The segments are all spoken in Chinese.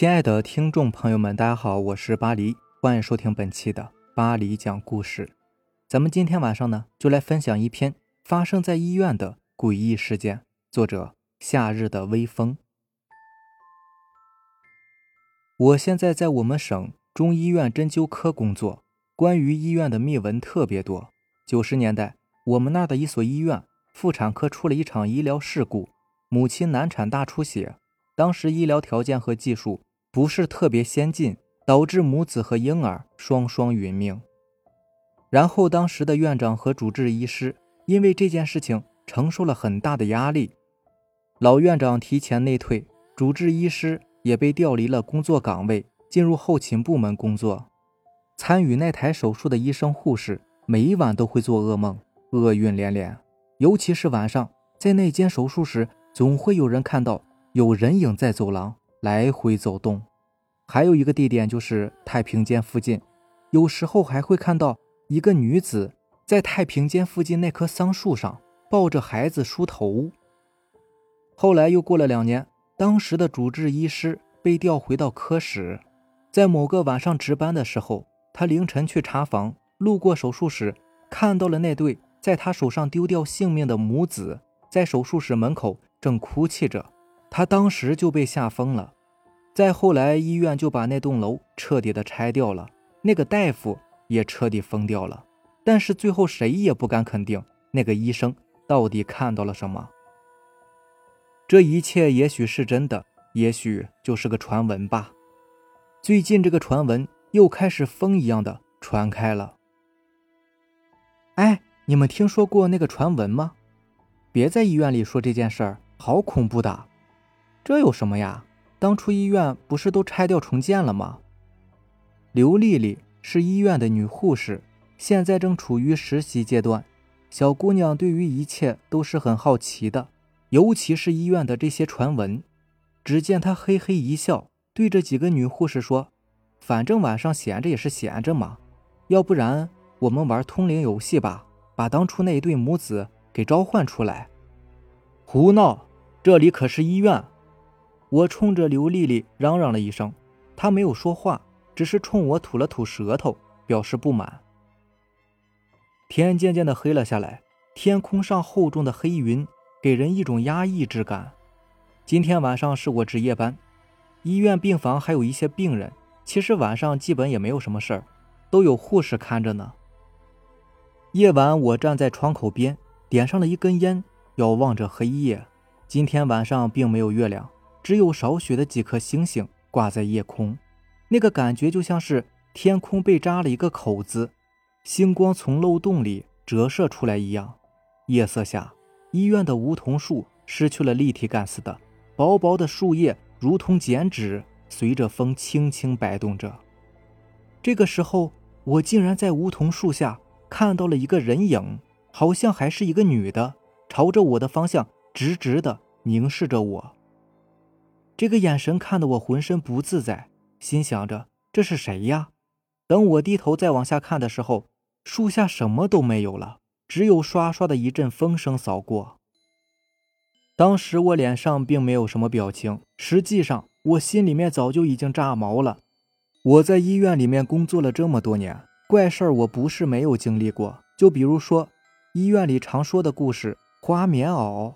亲爱的听众朋友们，大家好，我是巴黎，欢迎收听本期的巴黎讲故事。咱们今天晚上呢，就来分享一篇发生在医院的诡异事件。作者：夏日的微风。我现在在我们省中医院针灸科工作，关于医院的秘闻特别多。九十年代，我们那儿的一所医院妇产科出了一场医疗事故，母亲难产大出血。当时医疗条件和技术不是特别先进，导致母子和婴儿双双殒命。然后当时的院长和主治医师因为这件事情承受了很大的压力，老院长提前内退，主治医师也被调离了工作岗位，进入后勤部门工作。参与那台手术的医生护士每一晚都会做噩梦，厄运连连，尤其是晚上，在那间手术室总会有人看到。有人影在走廊来回走动，还有一个地点就是太平间附近，有时候还会看到一个女子在太平间附近那棵桑树上抱着孩子梳头。后来又过了两年，当时的主治医师被调回到科室，在某个晚上值班的时候，他凌晨去查房，路过手术室，看到了那对在他手上丢掉性命的母子，在手术室门口正哭泣着。他当时就被吓疯了，再后来医院就把那栋楼彻底的拆掉了，那个大夫也彻底疯掉了。但是最后谁也不敢肯定那个医生到底看到了什么。这一切也许是真的，也许就是个传闻吧。最近这个传闻又开始风一样的传开了。哎，你们听说过那个传闻吗？别在医院里说这件事儿，好恐怖的。这有什么呀？当初医院不是都拆掉重建了吗？刘丽丽是医院的女护士，现在正处于实习阶段。小姑娘对于一切都是很好奇的，尤其是医院的这些传闻。只见她嘿嘿一笑，对着几个女护士说：“反正晚上闲着也是闲着嘛，要不然我们玩通灵游戏吧，把当初那一对母子给召唤出来。”胡闹！这里可是医院。我冲着刘丽丽嚷嚷了一声，她没有说话，只是冲我吐了吐舌头，表示不满。天渐渐的黑了下来，天空上厚重的黑云给人一种压抑之感。今天晚上是我值夜班，医院病房还有一些病人，其实晚上基本也没有什么事儿，都有护士看着呢。夜晚，我站在窗口边，点上了一根烟，遥望着黑夜。今天晚上并没有月亮。只有少许的几颗星星挂在夜空，那个感觉就像是天空被扎了一个口子，星光从漏洞里折射出来一样。夜色下，医院的梧桐树失去了立体感似的，薄薄的树叶如同剪纸，随着风轻轻摆动着。这个时候，我竟然在梧桐树下看到了一个人影，好像还是一个女的，朝着我的方向直直的凝视着我。这个眼神看得我浑身不自在，心想着这是谁呀？等我低头再往下看的时候，树下什么都没有了，只有刷刷的一阵风声扫过。当时我脸上并没有什么表情，实际上我心里面早就已经炸毛了。我在医院里面工作了这么多年，怪事儿我不是没有经历过。就比如说医院里常说的故事——花棉袄，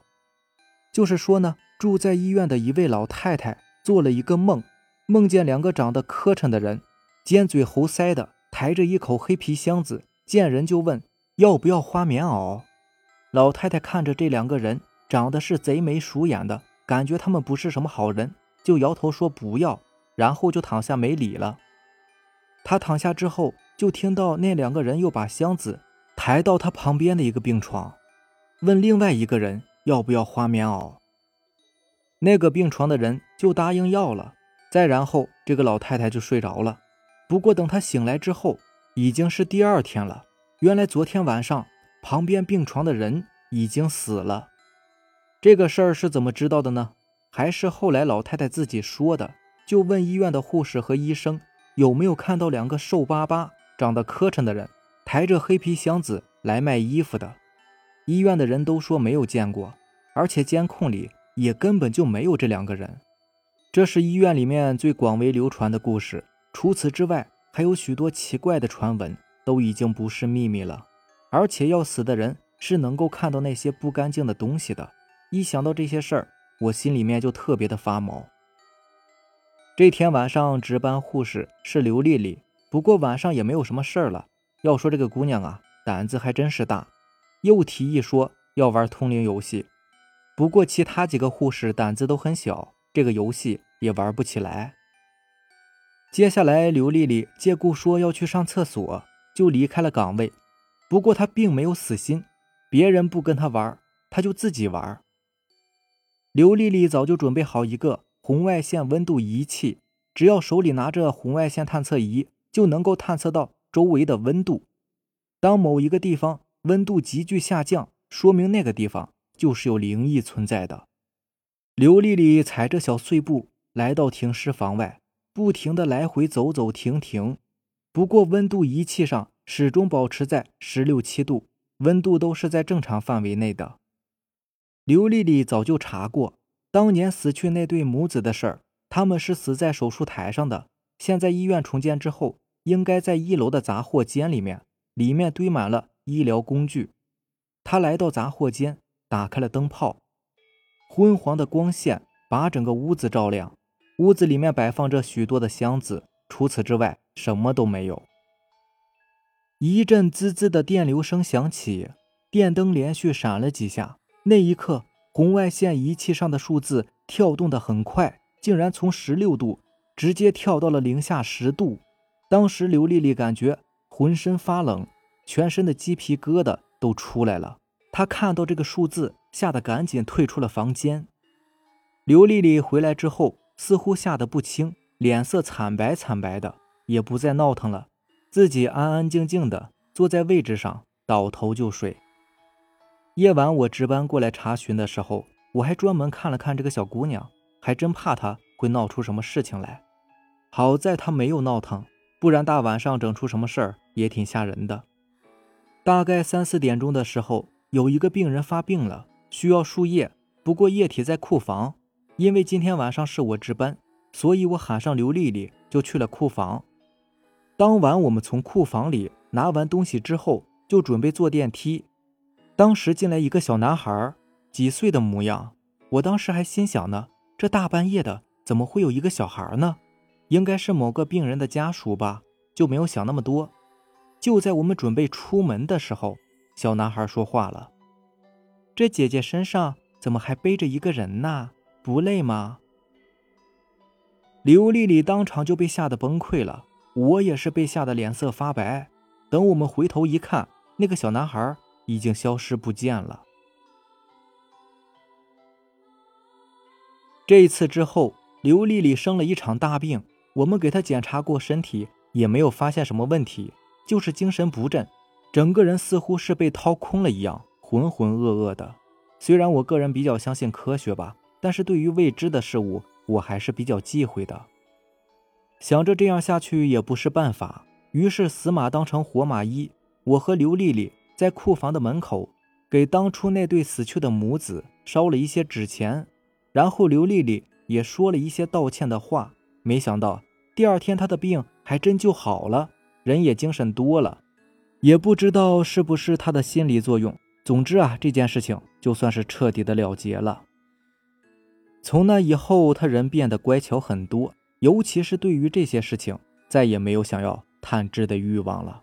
就是说呢。住在医院的一位老太太做了一个梦，梦见两个长得磕碜的人，尖嘴猴腮的，抬着一口黑皮箱子，见人就问要不要花棉袄。老太太看着这两个人长得是贼眉鼠眼的，感觉他们不是什么好人，就摇头说不要，然后就躺下没理了。他躺下之后，就听到那两个人又把箱子抬到他旁边的一个病床，问另外一个人要不要花棉袄。那个病床的人就答应要了，再然后这个老太太就睡着了。不过等她醒来之后，已经是第二天了。原来昨天晚上旁边病床的人已经死了。这个事儿是怎么知道的呢？还是后来老太太自己说的？就问医院的护士和医生有没有看到两个瘦巴巴、长得磕碜的人抬着黑皮箱子来卖衣服的。医院的人都说没有见过，而且监控里。也根本就没有这两个人，这是医院里面最广为流传的故事。除此之外，还有许多奇怪的传闻，都已经不是秘密了。而且要死的人是能够看到那些不干净的东西的。一想到这些事儿，我心里面就特别的发毛。这天晚上值班护士是刘丽丽，不过晚上也没有什么事儿了。要说这个姑娘啊，胆子还真是大，又提议说要玩通灵游戏。不过其他几个护士胆子都很小，这个游戏也玩不起来。接下来刘丽丽借故说要去上厕所，就离开了岗位。不过她并没有死心，别人不跟她玩，她就自己玩。刘丽丽早就准备好一个。红外线温度仪器，只要手里拿着红外线探测仪，就能够探测到周围的温度。当某一个地方温度急剧下降，说明那个地方就是有灵异存在的。刘丽丽踩着小碎步来到停尸房外，不停的来回走走停停。不过温度仪器上始终保持在十六七度，温度都是在正常范围内的。刘丽丽早就查过。当年死去那对母子的事儿，他们是死在手术台上的。现在医院重建之后，应该在一楼的杂货间里面，里面堆满了医疗工具。他来到杂货间，打开了灯泡，昏黄的光线把整个屋子照亮。屋子里面摆放着许多的箱子，除此之外什么都没有。一阵滋滋的电流声响起，电灯连续闪了几下，那一刻。红外线仪器上的数字跳动的很快，竟然从十六度直接跳到了零下十度。当时刘丽丽感觉浑身发冷，全身的鸡皮疙瘩都出来了。他看到这个数字，吓得赶紧退出了房间。刘丽丽回来之后，似乎吓得不轻，脸色惨白惨白的，也不再闹腾了，自己安安静静的坐在位置上，倒头就睡。夜晚我值班过来查询的时候，我还专门看了看这个小姑娘，还真怕她会闹出什么事情来。好在她没有闹腾，不然大晚上整出什么事儿也挺吓人的。大概三四点钟的时候，有一个病人发病了，需要输液，不过液体在库房。因为今天晚上是我值班，所以我喊上刘丽丽就去了库房。当晚我们从库房里拿完东西之后，就准备坐电梯。当时进来一个小男孩，几岁的模样。我当时还心想呢，这大半夜的怎么会有一个小孩呢？应该是某个病人的家属吧，就没有想那么多。就在我们准备出门的时候，小男孩说话了：“这姐姐身上怎么还背着一个人呢？不累吗？”刘丽丽当场就被吓得崩溃了，我也是被吓得脸色发白。等我们回头一看，那个小男孩。已经消失不见了。这一次之后，刘丽丽生了一场大病，我们给她检查过身体，也没有发现什么问题，就是精神不振，整个人似乎是被掏空了一样，浑浑噩噩的。虽然我个人比较相信科学吧，但是对于未知的事物，我还是比较忌讳的。想着这样下去也不是办法，于是死马当成活马医，我和刘丽丽。在库房的门口，给当初那对死去的母子烧了一些纸钱，然后刘丽丽也说了一些道歉的话。没想到第二天她的病还真就好了，人也精神多了。也不知道是不是他的心理作用。总之啊，这件事情就算是彻底的了结了。从那以后，他人变得乖巧很多，尤其是对于这些事情，再也没有想要探知的欲望了。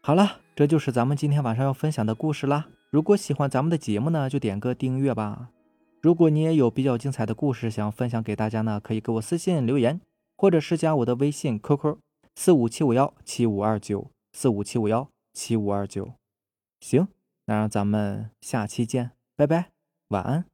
好了，这就是咱们今天晚上要分享的故事啦。如果喜欢咱们的节目呢，就点个订阅吧。如果你也有比较精彩的故事想分享给大家呢，可以给我私信留言，或者是加我的微信 QQ 四五七五幺七五二九四五七五幺七五二九。行，那让咱们下期见，拜拜，晚安。